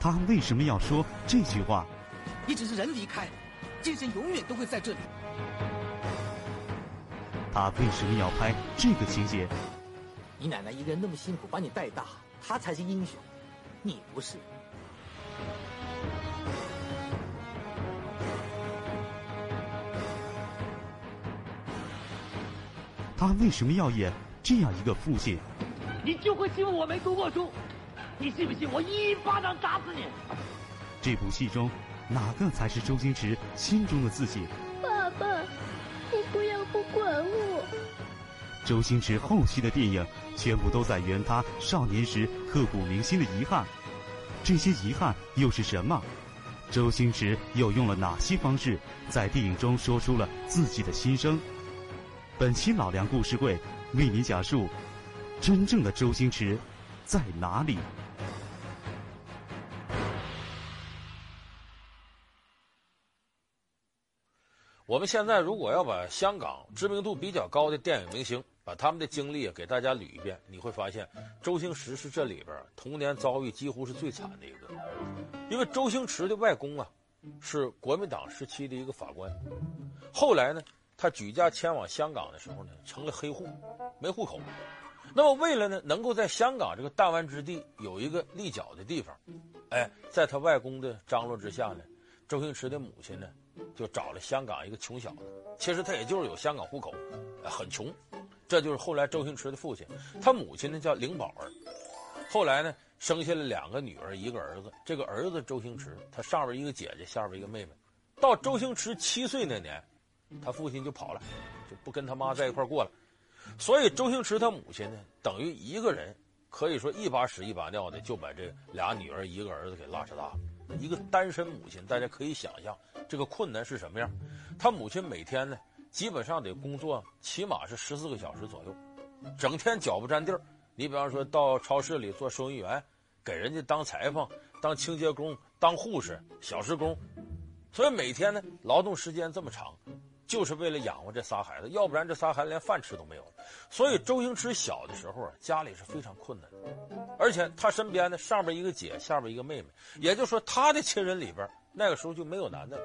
他为什么要说这句话？你只是人离开，精神永远都会在这里。他为什么要拍这个情节？你奶奶一个人那么辛苦把你带大，她才是英雄，你不是。他为什么要演这样一个父亲？你就会欺负我没读过书？你信不信我一巴掌打死你？这部戏中，哪个才是周星驰心中的自己？爸爸，你不要不管我。周星驰后期的电影全部都在圆他少年时刻骨铭心的遗憾，这些遗憾又是什么？周星驰又用了哪些方式在电影中说出了自己的心声？本期老梁故事会为您讲述：真正的周星驰在哪里？我们现在如果要把香港知名度比较高的电影明星，把他们的经历给大家捋一遍，你会发现，周星驰是这里边童年遭遇几乎是最惨的一个，因为周星驰的外公啊，是国民党时期的一个法官，后来呢。他举家迁往香港的时候呢，成了黑户，没户口。那么为了呢，能够在香港这个弹丸之地有一个立脚的地方，哎，在他外公的张罗之下呢，周星驰的母亲呢，就找了香港一个穷小子。其实他也就是有香港户口，很穷。这就是后来周星驰的父亲。他母亲呢叫林宝儿，后来呢生下了两个女儿，一个儿子。这个儿子周星驰，他上边一个姐姐，下边一个妹妹。到周星驰七岁那年。他父亲就跑了，就不跟他妈在一块过了，所以周星驰他母亲呢，等于一个人可以说一把屎一把尿的就把这俩女儿一个儿子给拉扯大了。一个单身母亲，大家可以想象这个困难是什么样。她母亲每天呢，基本上得工作起码是十四个小时左右，整天脚不沾地儿。你比方说到超市里做收银员，给人家当裁缝、当清洁工、当护士、小时工，所以每天呢，劳动时间这么长。就是为了养活这仨孩子，要不然这仨孩子连饭吃都没有。所以周星驰小的时候啊，家里是非常困难的，而且他身边呢，上边一个姐，下边一个妹妹，也就是说他的亲人里边那个时候就没有男的。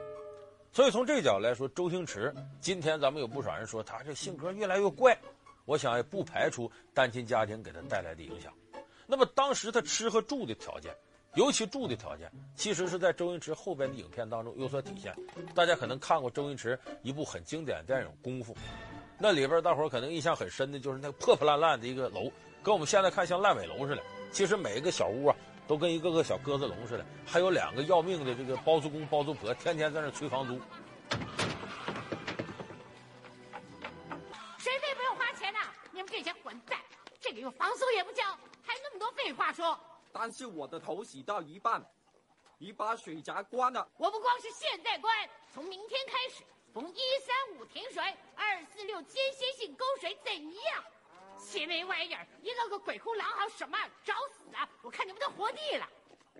所以从这个角度来说，周星驰今天咱们有不少人说他这性格越来越怪，我想也不排除单亲家庭给他带来的影响。那么当时他吃和住的条件。尤其住的条件，其实是在周星驰后边的影片当中有所体现。大家可能看过周星驰一部很经典的电影《功夫》，那里边大伙可能印象很深的就是那破破烂烂的一个楼，跟我们现在看像烂尾楼似的。其实每一个小屋啊，都跟一个个小鸽子笼似的，还有两个要命的这个包租公包租婆，天天在那催房租。但是我的头洗到一半，你把水闸关了。我不光是现在关，从明天开始，逢一三五停水，二四六间歇性供水，怎样？些没玩意儿，一个个鬼哭狼嚎什么？找死啊！我看你们都活腻了。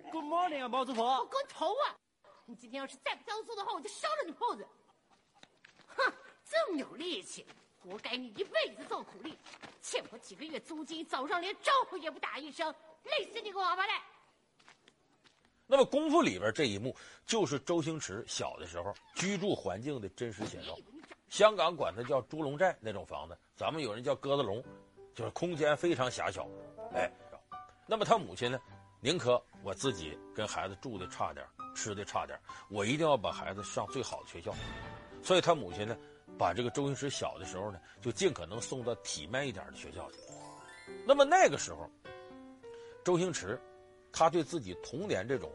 Good morning 啊，包租婆。我个头啊！你今天要是再不交租的话，我就烧了你铺子。哼，这么有力气，活该你一辈子做苦力，几个月租金，早上连招呼也不打一声。累死你个王八蛋！那么功夫里边这一幕，就是周星驰小的时候居住环境的真实写照。香港管它叫猪笼寨那种房子，咱们有人叫鸽子笼，就是空间非常狭小。哎，那么他母亲呢，宁可我自己跟孩子住的差点，吃的差点，我一定要把孩子上最好的学校。所以他母亲呢，把这个周星驰小的时候呢，就尽可能送到体面一点的学校去。那么那个时候。周星驰，他对自己童年这种，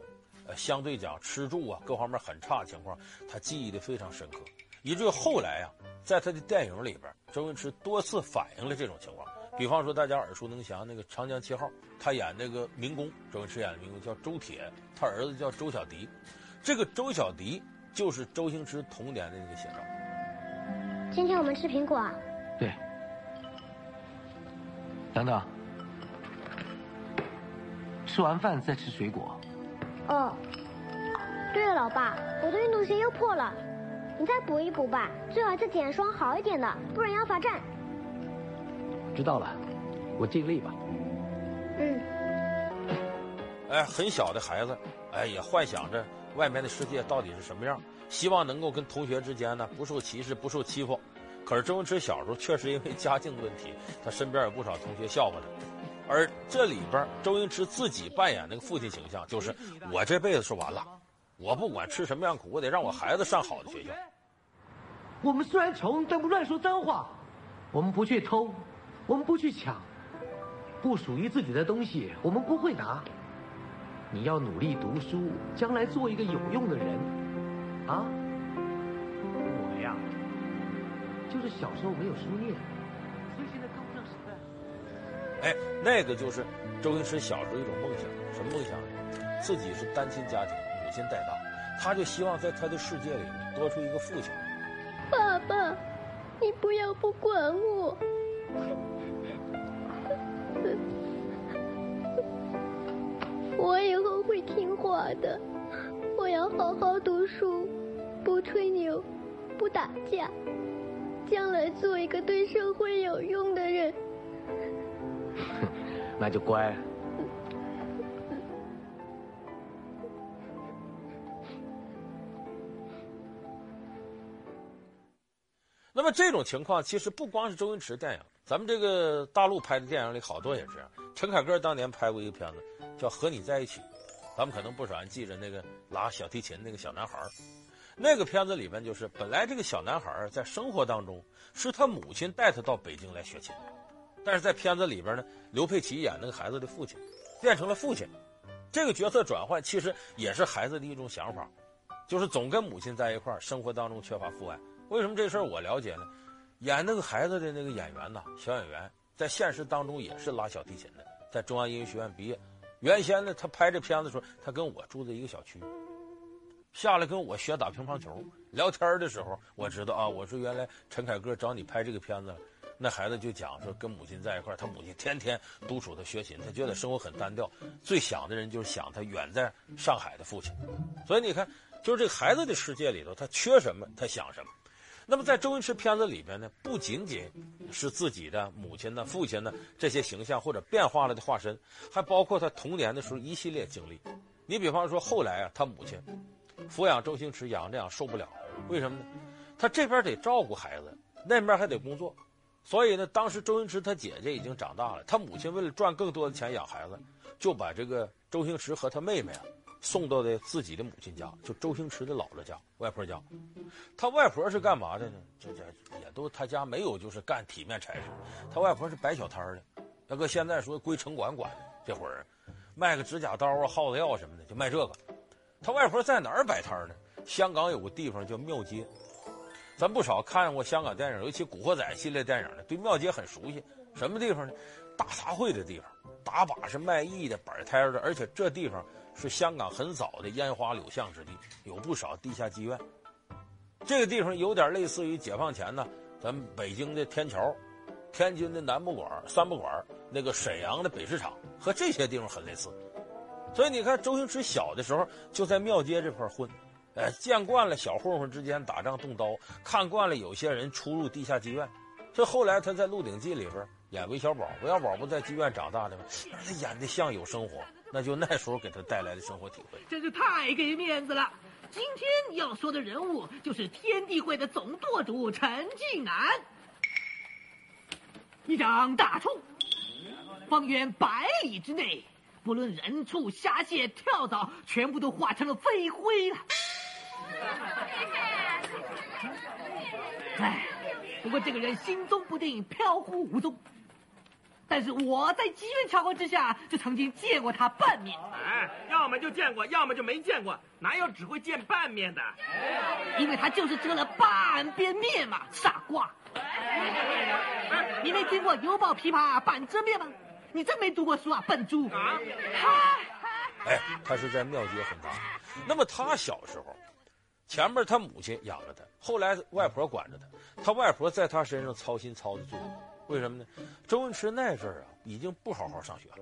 呃，相对讲吃住啊各方面很差的情况，他记忆的非常深刻，以至于后来啊，在他的电影里边，周星驰多次反映了这种情况。比方说大家耳熟能详那个《长江七号》，他演那个民工，周星驰演的民工叫周铁，他儿子叫周小迪，这个周小迪就是周星驰童年的那个写照。今天我们吃苹果啊？对。等等。吃完饭再吃水果。哦，对了，老爸，我的运动鞋又破了，你再补一补吧，最好再捡双好一点的，不然要罚站。知道了，我尽力吧。嗯。哎，很小的孩子，哎，也幻想着外面的世界到底是什么样，希望能够跟同学之间呢不受歧视、不受欺负。可是周星驰小时候确实因为家境问题，他身边有不少同学笑话他。而这里边，周星驰自己扮演那个父亲形象，就是我这辈子说完了，我不管吃什么样苦，我得让我孩子上好的学校。我们虽然穷，但不乱说脏话。我们不去偷，我们不去抢，不属于自己的东西，我们不会拿。你要努力读书，将来做一个有用的人，啊？就是小时候没有书念，所以现在跟不上时代。哎，那个就是周星驰小时候一种梦想，什么梦想呢？自己是单亲家庭，母亲带大，他就希望在他的世界里多出一个父亲。爸爸，你不要不管我。我以后会听话的，我要好好读书，不吹牛，不打架，将来做一个对社会有用的人。那就乖。那么这种情况其实不光是周星驰电影，咱们这个大陆拍的电影里好多也是。陈凯歌当年拍过一个片子，叫《和你在一起》，咱们可能不少人记着那个拉小提琴那个小男孩。那个片子里面就是本来这个小男孩在生活当中是他母亲带他到北京来学琴的，但是在片子里边呢，刘佩琦演那个孩子的父亲变成了父亲，这个角色转换其实也是孩子的一种想法，就是总跟母亲在一块儿，生活当中缺乏父爱。为什么这事儿我了解呢？演那个孩子的那个演员呐，小演员在现实当中也是拉小提琴的，在中央音乐学院毕业。原先呢，他拍这片子的时候，他跟我住在一个小区，下来跟我学打乒乓球。聊天的时候，我知道啊，我说原来陈凯歌找你拍这个片子，那孩子就讲说跟母亲在一块，他母亲天天督促他学琴，他觉得生活很单调，最想的人就是想他远在上海的父亲。所以你看，就是这个孩子的世界里头，他缺什么，他想什么。那么在周星驰片子里边呢，不仅仅是自己的母亲呢、父亲呢这些形象或者变化了的化身，还包括他童年的时候一系列经历。你比方说后来啊，他母亲抚养周星驰养这样受不了，为什么呢？他这边得照顾孩子，那边还得工作，所以呢，当时周星驰他姐姐已经长大了，他母亲为了赚更多的钱养孩子，就把这个周星驰和他妹妹啊。送到的自己的母亲家，就周星驰的姥姥家、外婆家。他外婆是干嘛的呢？这这也都他家没有，就是干体面差事。他外婆是摆小摊的，要搁现在说归城管管。这会儿卖个指甲刀啊、耗子药什么的，就卖这个。他外婆在哪儿摆摊呢？香港有个地方叫庙街，咱不少看过香港电影，尤其《古惑仔》系列电影的，对庙街很熟悉。什么地方呢？大杂烩的地方，打把是卖艺的、摆摊的，而且这地方。是香港很早的烟花柳巷之地，有不少地下妓院。这个地方有点类似于解放前呢，咱们北京的天桥、天津的南不管、三不管，那个沈阳的北市场，和这些地方很类似。所以你看，周星驰小的时候就在庙街这块混，哎，见惯了小混混之间打仗动刀，看惯了有些人出入地下妓院。所以后来他在《鹿鼎记》里边演韦小宝，韦小宝不在妓院长大的吗？他演的像有生活。那就那时候给他带来的生活体会，真是太给面子了。今天要说的人物就是天地会的总舵主陈近南，一张大厝，方圆百里之内，不论人畜虾蟹跳蚤，全部都化成了飞灰了。哎，不过这个人心踪不定，飘忽无踪。但是我在机缘巧合之下，就曾经见过他半面。哎，要么就见过，要么就没见过，哪有只会见半面的？因为他就是遮了半边面嘛，傻瓜。你没听过“犹抱琵琶半遮面”吗？你真没读过书啊，笨猪！啊，哎，他是在庙街混大。那么他小时候，前面他母亲养着他，后来外婆管着他，他外婆在他身上操心操的最多。为什么呢？周星驰那阵儿啊，已经不好好上学了。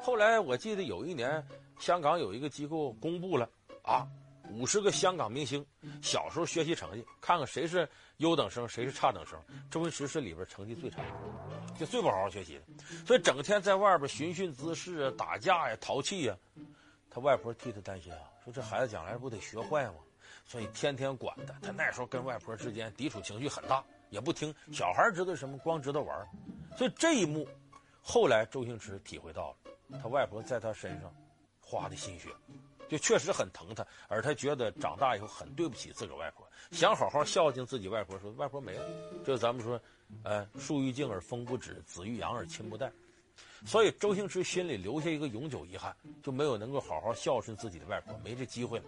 后来我记得有一年，香港有一个机构公布了啊，五十个香港明星小时候学习成绩，看看谁是优等生，谁是差等生。周星驰是里边成绩最差的，就最不好好学习的，所以整天在外边寻衅滋事啊、打架呀、淘气呀。他外婆替他担心啊，说这孩子将来不得学坏吗？所以天天管他。他那时候跟外婆之间抵触情绪很大，也不听。小孩知道什么？光知道玩。所以这一幕，后来周星驰体会到了，他外婆在他身上花的心血，就确实很疼他。而他觉得长大以后很对不起自个儿外婆，想好好孝敬自己外婆。说外婆没了，就咱们说，呃，树欲静而风不止，子欲养而亲不待。所以周星驰心里留下一个永久遗憾，就没有能够好好孝顺自己的外婆，没这机会了。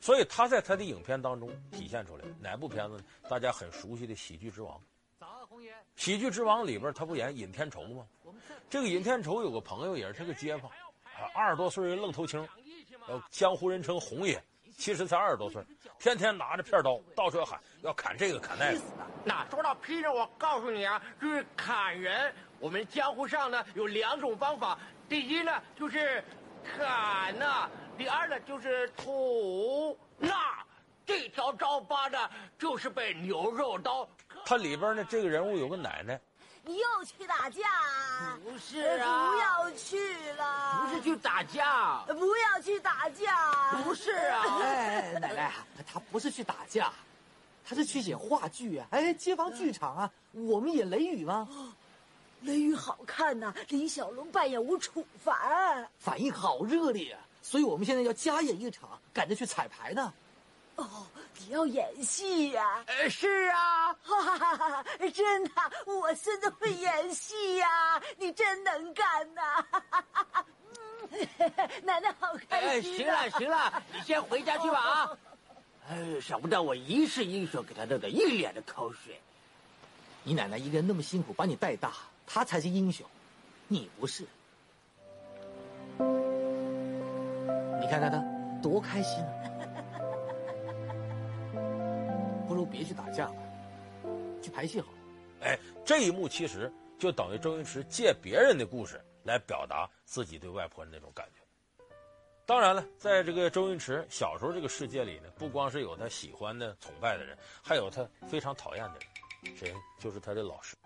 所以他在他的影片当中体现出来哪部片子呢？大家很熟悉的《喜剧之王》。早安，红爷。《喜剧之王》里边他不演尹天仇吗？这个尹天仇有个朋友也是他个街坊，二十多岁人愣头青，呃，江湖人称红爷，其实才二十多岁，天天拿着片刀到处要喊要砍这个砍那个。那说到劈人，我告诉你啊，就是砍人。我们江湖上呢有两种方法，第一呢就是砍呐、啊，第二呢就是捅。那这条招疤呢就是被牛肉刀。他里边呢这个人物有个奶奶。你又去打架？不是啊，不要去了。不是去打架，不要去打架。不是啊，哎，奶奶，他不是去打架，他是去演话剧啊。哎，街坊剧场啊，我们演《雷雨》吗？雷雨好看呐、啊，李小龙扮演吴楚凡，反应好热烈啊！所以我们现在要加演一场，赶着去彩排呢。哦，你要演戏呀、啊？呃，是啊，哈哈哈，真的，我孙子会演戏呀、啊，你真能干呐、啊！奶奶好开心、啊。哎，行了行了，你先回家去吧啊！哎，想不到我一世英雄，给他弄得一脸的口水。你奶奶一个人那么辛苦把你带大。她才是英雄，你不是。你看看他多开心啊！别去打架了，去拍戏好了。哎，这一幕其实就等于周星驰借别人的故事来表达自己对外婆的那种感觉。当然了，在这个周星驰小时候这个世界里呢，不光是有他喜欢的、崇拜的人，还有他非常讨厌的人，谁？就是他的老师。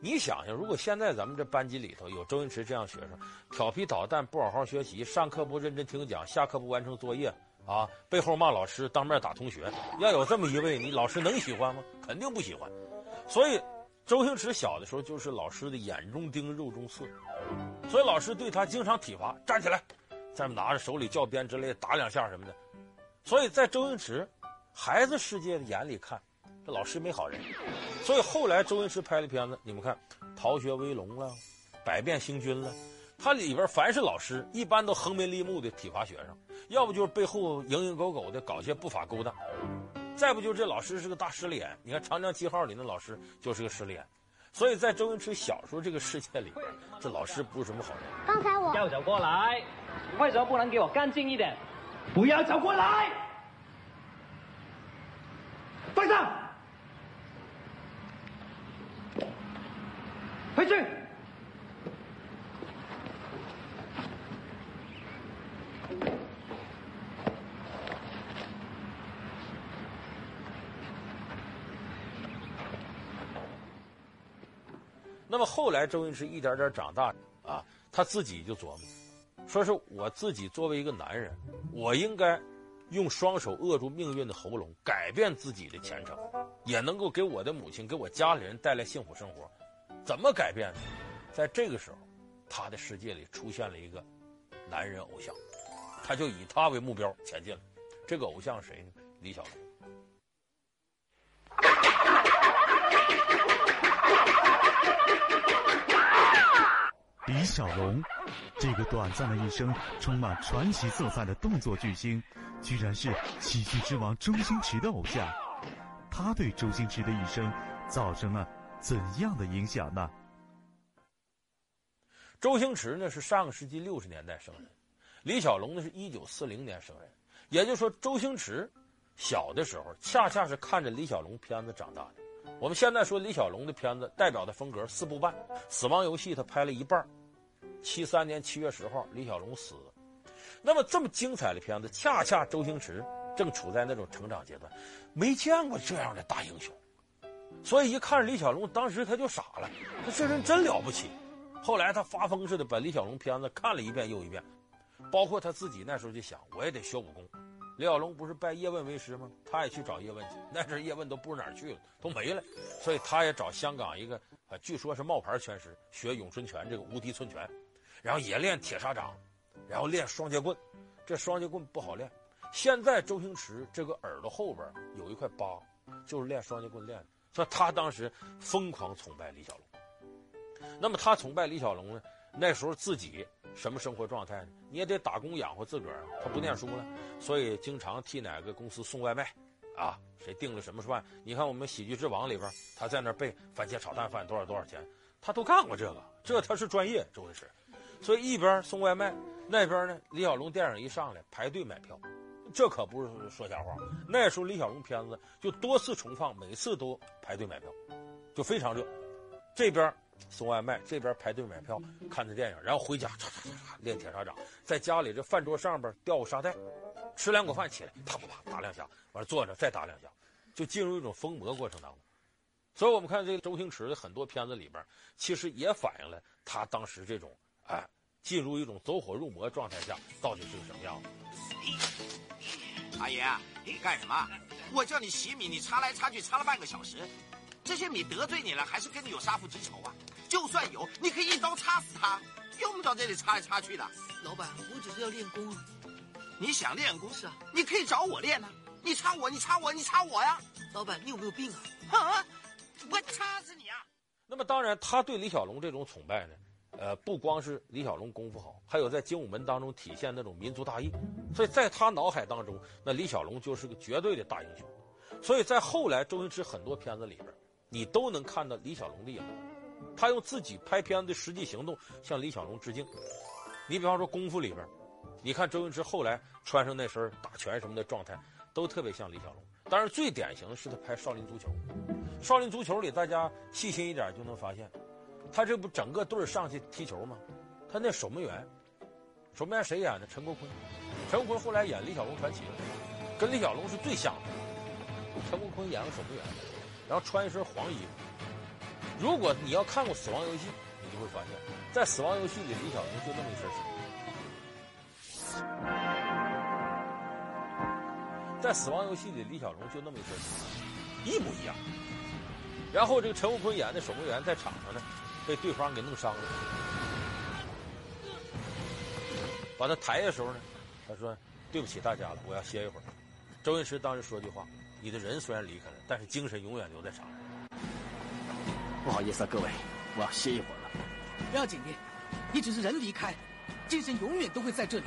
你想想，如果现在咱们这班级里头有周星驰这样学生，调皮捣蛋，不好好学习，上课不认真听讲，下课不完成作业，啊，背后骂老师，当面打同学，要有这么一位，你老师能喜欢吗？肯定不喜欢。所以，周星驰小的时候就是老师的眼中钉、肉中刺，所以老师对他经常体罚，站起来，再拿着手里教鞭之类打两下什么的。所以在周星驰孩子世界的眼里看。这老师没好人，所以后来周星驰拍的片子，你们看《逃学威龙》了，《百变星君》了，他里边凡是老师，一般都横眉立目的体罚学生，要不就是背后蝇营狗苟的搞些不法勾当，再不就是这老师是个大势利眼。你看《长江七号》里那老师就是个势利眼，所以在周星驰小时候这个世界里，这老师不是什么好人。刚才我要走过来，为什么不能给我干净一点？不要走过来，放下。回去。那么后来，周星驰一点点长大啊，他自己就琢磨，说是我自己作为一个男人，我应该用双手扼住命运的喉咙，改变自己的前程，也能够给我的母亲、给我家里人带来幸福生活。怎么改变呢？在这个时候，他的世界里出现了一个男人偶像，他就以他为目标前进了。这个偶像谁呢？李小龙。李小龙，这个短暂的一生充满传奇色彩的动作巨星，居然是喜剧之王周星驰的偶像。他对周星驰的一生造成了。怎样的影响呢？周星驰呢是上个世纪六十年代生人，李小龙呢是一九四零年生人，也就是说，周星驰小的时候恰恰是看着李小龙片子长大的。我们现在说李小龙的片子代表的风格四部半，《死亡游戏》他拍了一半，七三年七月十号李小龙死了。那么这么精彩的片子，恰恰周星驰正处在那种成长阶段，没见过这样的大英雄。所以一看李小龙，当时他就傻了，他这人真了不起。后来他发疯似的把李小龙片子看了一遍又一遍。包括他自己那时候就想，我也得学武功。李小龙不是拜叶问为师吗？他也去找叶问去，那阵叶问都不知道哪儿去了，都没了，所以他也找香港一个啊，据说是冒牌拳师学咏春拳这个无敌寸拳，然后也练铁砂掌，然后练双截棍，这双截棍不好练。现在周星驰这个耳朵后边有一块疤，就是练双截棍练的。所以他当时疯狂崇拜李小龙。那么他崇拜李小龙呢？那时候自己什么生活状态呢？你也得打工养活自个儿，他不念书了，所以经常替哪个公司送外卖，啊，谁订了什么饭？你看我们《喜剧之王》里边，他在那儿背番茄炒蛋饭多少多少钱，他都干过这个，这他是专业，周星驰。所以一边送外卖，那边呢，李小龙电影一上来排队买票。这可不是说瞎话。那时候李小龙片子就多次重放，每次都排队买票，就非常热。这边送外卖，这边排队买票看着电影，然后回家嚓嚓嚓练铁砂掌，在家里这饭桌上边吊个沙袋，吃两口饭起来啪啪啪打两下，完了坐着再打两下，就进入一种疯魔过程当中。所以我们看这个周星驰的很多片子里边，其实也反映了他当时这种哎进入一种走火入魔状态下到底是个什么样子。阿爷，你干什么？我叫你洗米，你擦来擦去擦了半个小时，这些米得罪你了，还是跟你有杀父之仇啊？就算有，你可以一刀插死他，用不着这里插来插去的。老板，我只是要练功。你想练功？是啊，你可以找我练啊。你插我，你插我，你插我呀！老板，你有没有病啊？啊，我插死你啊！那么当然，他对李小龙这种崇拜呢？呃，不光是李小龙功夫好，还有在精武门当中体现那种民族大义，所以在他脑海当中，那李小龙就是个绝对的大英雄。所以在后来周星驰很多片子里边，你都能看到李小龙的影子。他用自己拍片子的实际行动向李小龙致敬。你比方说功夫里边，你看周星驰后来穿上那身打拳什么的状态，都特别像李小龙。当然最典型的是他拍少林足球，少林足球里大家细心一点就能发现。他这不整个队上去踢球吗？他那守门员，守门员谁演的？陈国坤。陈国坤后来演《李小龙传奇》了，跟李小龙是最像的。陈国坤演个守门员，然后穿一身黄衣服。如果你要看过《死亡游戏》，你就会发现，在《死亡游戏》里，李小龙就那么一身衣服。在《死亡游戏》里，李小龙就那么一身衣服，一模一样。然后这个陈国坤演的守门员在场上呢。被对方给弄伤了，把他抬的时候呢，他说：“对不起大家了，我要歇一会儿。”周星驰当时说句话：“你的人虽然离开了，但是精神永远留在场上。”不好意思啊，各位，我要歇一会儿了。不要紧的，你只是人离开，精神永远都会在这里。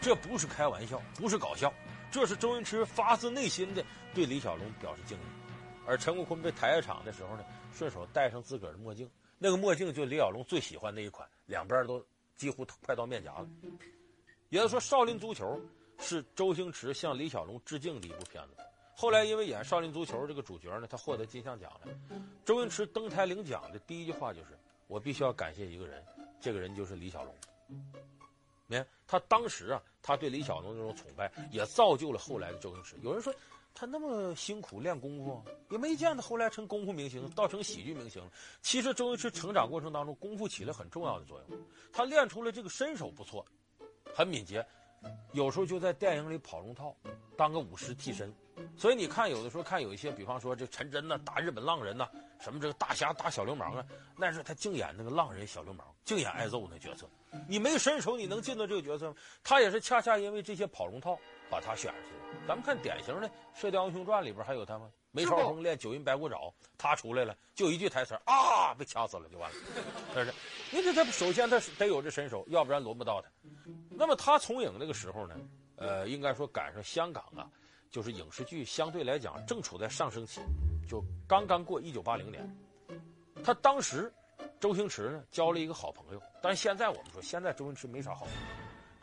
这不是开玩笑，不是搞笑，这是周星驰发自内心的对李小龙表示敬意。而陈国坤被抬下场的时候呢，顺手戴上自个儿的墨镜。那个墨镜就李小龙最喜欢那一款，两边都几乎快到面颊了。也就是说，《少林足球》是周星驰向李小龙致敬的一部片子。后来因为演《少林足球》这个主角呢，他获得金像奖了。周星驰登台领奖的第一句话就是：“我必须要感谢一个人，这个人就是李小龙。”你看他当时啊，他对李小龙那种崇拜，也造就了后来的周星驰。有人说。他那么辛苦练功夫，也没见他后来成功夫明星，倒成喜剧明星。其实周星驰成长过程当中，功夫起了很重要的作用。他练出了这个身手不错，很敏捷，有时候就在电影里跑龙套，当个武师替身。所以你看，有的时候看有一些，比方说这陈真呐、打日本浪人呐、什么这个大侠打小流氓啊，那是他净演那个浪人小流氓，净演挨揍那角色。你没身手，你能进到这个角色吗？他也是恰恰因为这些跑龙套。把他选上去了。咱们看典型的《射雕英雄传》里边还有他吗？梅超风练九阴白骨爪，他出来了，就一句台词啊，被掐死了就完了。是不是？你这他首先他得有这身手，要不然轮不到他。那么他从影那个时候呢，呃，应该说赶上香港啊，就是影视剧相对来讲正处在上升期，就刚刚过一九八零年。他当时周星驰呢交了一个好朋友，但是现在我们说，现在周星驰没啥好朋友。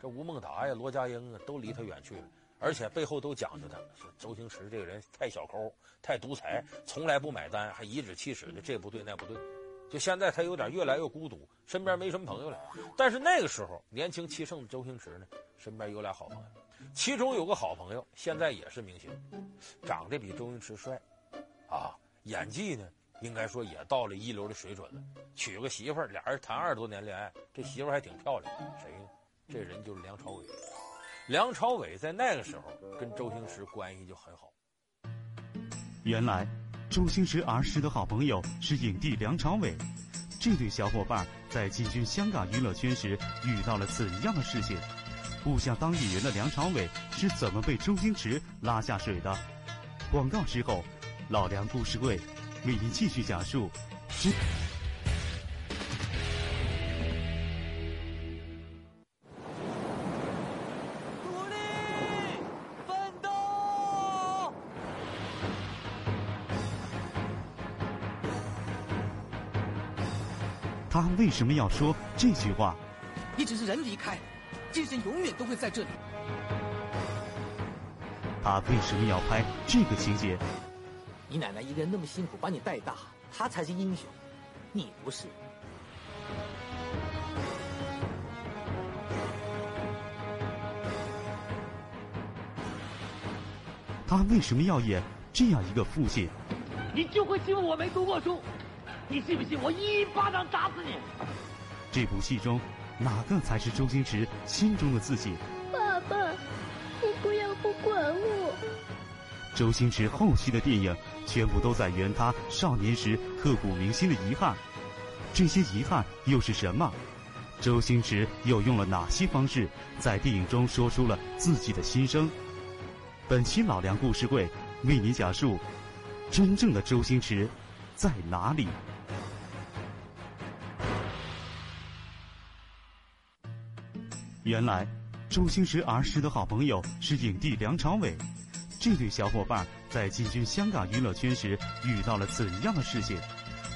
这吴孟达呀、罗家英啊，都离他远去了，而且背后都讲究他，说周星驰这个人太小抠、太独裁，从来不买单，还颐指气使的，这不对那不对。就现在他有点越来越孤独，身边没什么朋友了。但是那个时候年轻气盛的周星驰呢，身边有俩好朋友，其中有个好朋友现在也是明星，长得比周星驰帅，啊，演技呢应该说也到了一流的水准了。娶个媳妇儿，俩人谈二十多年恋爱，这媳妇儿还挺漂亮，谁呢？这人就是梁朝伟。梁朝伟在那个时候跟周星驰关系就很好。原来，周星驰儿时的好朋友是影帝梁朝伟。这对小伙伴在进军香港娱乐圈时遇到了怎样的事情？不想当演员的梁朝伟是怎么被周星驰拉下水的？广告之后，老梁故事会为您继续讲述。他为什么要说这句话？你只是人离开，精神永远都会在这里。他为什么要拍这个情节？你奶奶一个人那么辛苦把你带大，她才是英雄，你不是。他为什么要演这样一个父亲？你就会欺负我没读过书。你信不信我一巴掌打死你？这部戏中，哪个才是周星驰心中的自己？爸爸，你不要不管我。周星驰后期的电影全部都在圆他少年时刻骨铭心的遗憾，这些遗憾又是什么？周星驰又用了哪些方式在电影中说出了自己的心声？本期老梁故事会为你讲述真正的周星驰在哪里？原来，周星驰儿时的好朋友是影帝梁朝伟。这对小伙伴在进军香港娱乐圈时遇到了怎样的事情？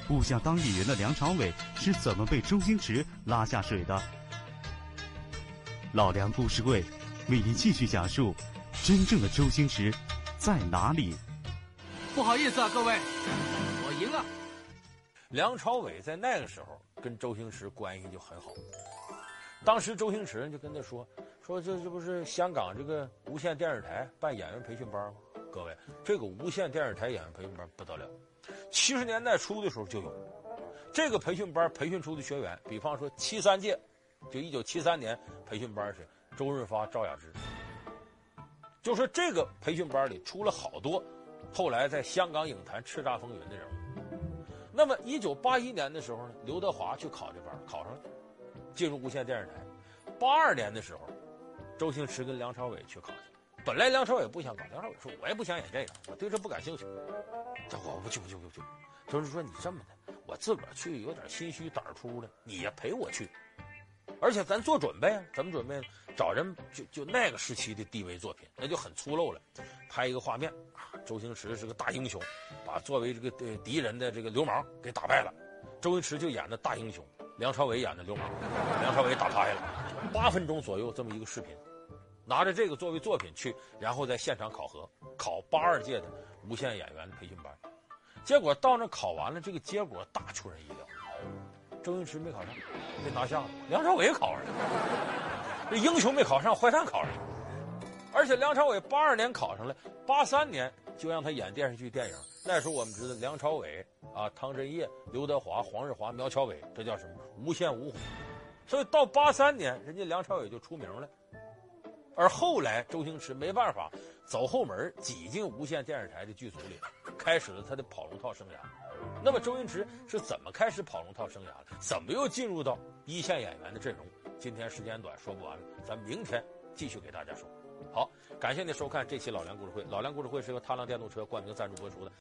不想当演员的梁朝伟是怎么被周星驰拉下水的？老梁故事会为您继续讲述真正的周星驰在哪里？不好意思啊，各位，我赢了。梁朝伟在那个时候跟周星驰关系就很好。当时周星驰就跟他说：“说这这不是香港这个无线电视台办演员培训班吗？各位，这个无线电视台演员培训班不得了，七十年代初的时候就有这个培训班，培训出的学员，比方说七三届，就一九七三年培训班是周润发、赵雅芝，就说这个培训班里出了好多后来在香港影坛叱咤风云的人物。那么一九八一年的时候呢，刘德华去考这班，考上了。”进入无线电视台，八二年的时候，周星驰跟梁朝伟去考去。本来梁朝伟不想考，梁朝伟说：“我也不想演这个，我对这不感兴趣。”这我不去不去不去。周星驰说：“你这么的，我自个儿去有点心虚胆粗的，你也陪我去。而且咱做准备啊，怎么准备？找人就就那个时期的地位作品，那就很粗陋了。拍一个画面，周星驰是个大英雄，把作为这个敌人的这个流氓给打败了。周星驰就演的大英雄。”梁朝伟演的流氓，梁朝伟打趴下了，八分钟左右这么一个视频，拿着这个作为作品去，然后在现场考核，考八二届的无线演员培训班，结果到那考完了，这个结果大出人意料，周星驰没考上，被拿下了，梁朝伟考上了，这英雄没考上，坏蛋考上了，而且梁朝伟八二年考上了，八三年就让他演电视剧电影，那时候我们知道梁朝伟。啊，汤镇业、刘德华、黄日华、苗侨伟，这叫什么？无线五虎。所以到八三年，人家梁朝伟就出名了。而后来，周星驰没办法走后门，挤进无线电视台的剧组里，开始了他的跑龙套生涯。那么，周星驰是怎么开始跑龙套生涯的？怎么又进入到一线演员的阵容？今天时间短，说不完了，咱明天继续给大家说。好，感谢您收看这期老梁故事会。老梁故事会是由踏浪电动车冠名赞助播出的。